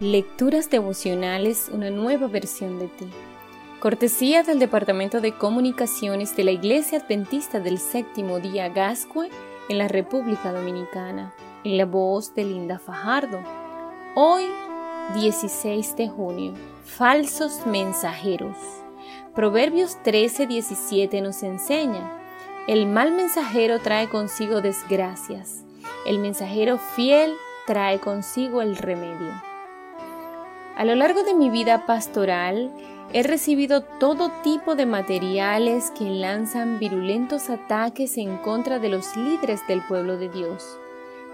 Lecturas devocionales, una nueva versión de ti. Cortesía del Departamento de Comunicaciones de la Iglesia Adventista del Séptimo Día Gascue en la República Dominicana, en la voz de Linda Fajardo. Hoy, 16 de junio, falsos mensajeros. Proverbios 13:17 nos enseña, el mal mensajero trae consigo desgracias, el mensajero fiel trae consigo el remedio. A lo largo de mi vida pastoral, he recibido todo tipo de materiales que lanzan virulentos ataques en contra de los líderes del pueblo de Dios,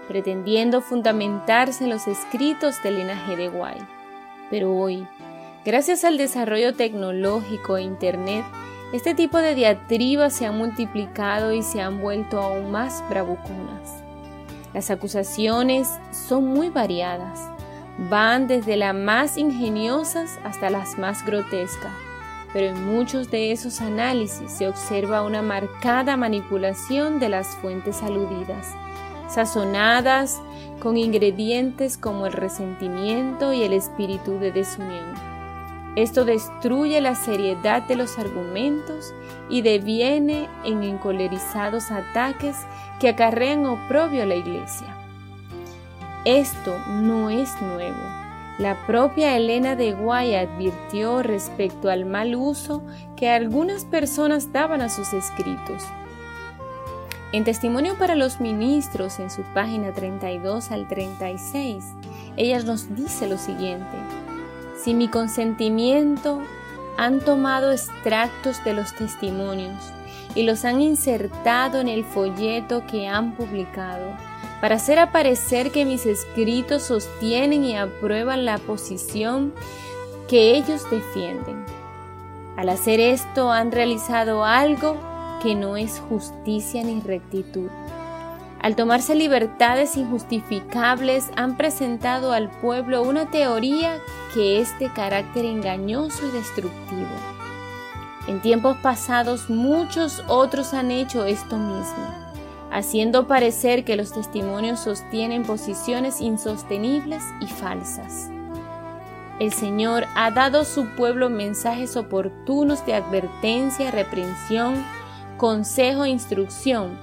pretendiendo fundamentarse en los escritos del linaje de Guay. Pero hoy, gracias al desarrollo tecnológico e Internet, este tipo de diatribas se han multiplicado y se han vuelto aún más bravuconas. Las acusaciones son muy variadas van desde las más ingeniosas hasta las más grotescas, pero en muchos de esos análisis se observa una marcada manipulación de las fuentes aludidas, sazonadas con ingredientes como el resentimiento y el espíritu de desunión. Esto destruye la seriedad de los argumentos y deviene en encolerizados ataques que acarrean oprobio a la iglesia. Esto no es nuevo. La propia Elena de Guay advirtió respecto al mal uso que algunas personas daban a sus escritos. En Testimonio para los Ministros, en su página 32 al 36, ella nos dice lo siguiente. Sin mi consentimiento han tomado extractos de los testimonios y los han insertado en el folleto que han publicado para hacer aparecer que mis escritos sostienen y aprueban la posición que ellos defienden. Al hacer esto han realizado algo que no es justicia ni rectitud. Al tomarse libertades injustificables han presentado al pueblo una teoría que es de carácter engañoso y destructivo. En tiempos pasados muchos otros han hecho esto mismo haciendo parecer que los testimonios sostienen posiciones insostenibles y falsas. El Señor ha dado a su pueblo mensajes oportunos de advertencia, reprensión, consejo e instrucción,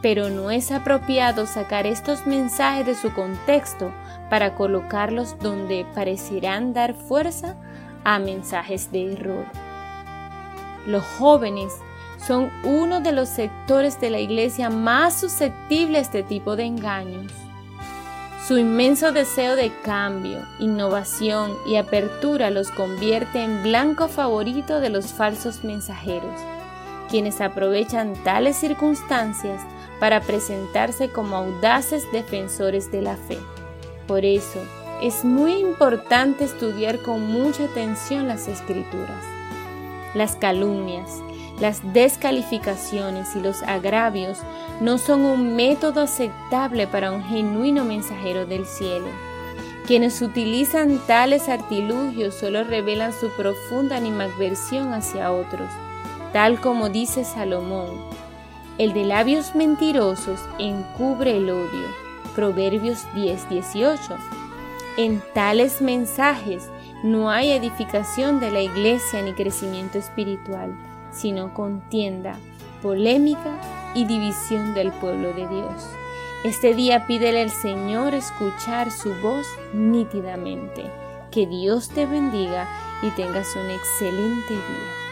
pero no es apropiado sacar estos mensajes de su contexto para colocarlos donde parecerán dar fuerza a mensajes de error. Los jóvenes son uno de los sectores de la iglesia más susceptibles a este tipo de engaños. Su inmenso deseo de cambio, innovación y apertura los convierte en blanco favorito de los falsos mensajeros, quienes aprovechan tales circunstancias para presentarse como audaces defensores de la fe. Por eso, es muy importante estudiar con mucha atención las escrituras. Las calumnias, las descalificaciones y los agravios no son un método aceptable para un genuino mensajero del cielo. Quienes utilizan tales artilugios solo revelan su profunda animadversión hacia otros, tal como dice Salomón. El de labios mentirosos encubre el odio. Proverbios 10:18. En tales mensajes no hay edificación de la iglesia ni crecimiento espiritual sino contienda, polémica y división del pueblo de Dios. Este día pídele al Señor escuchar su voz nítidamente. Que Dios te bendiga y tengas un excelente día.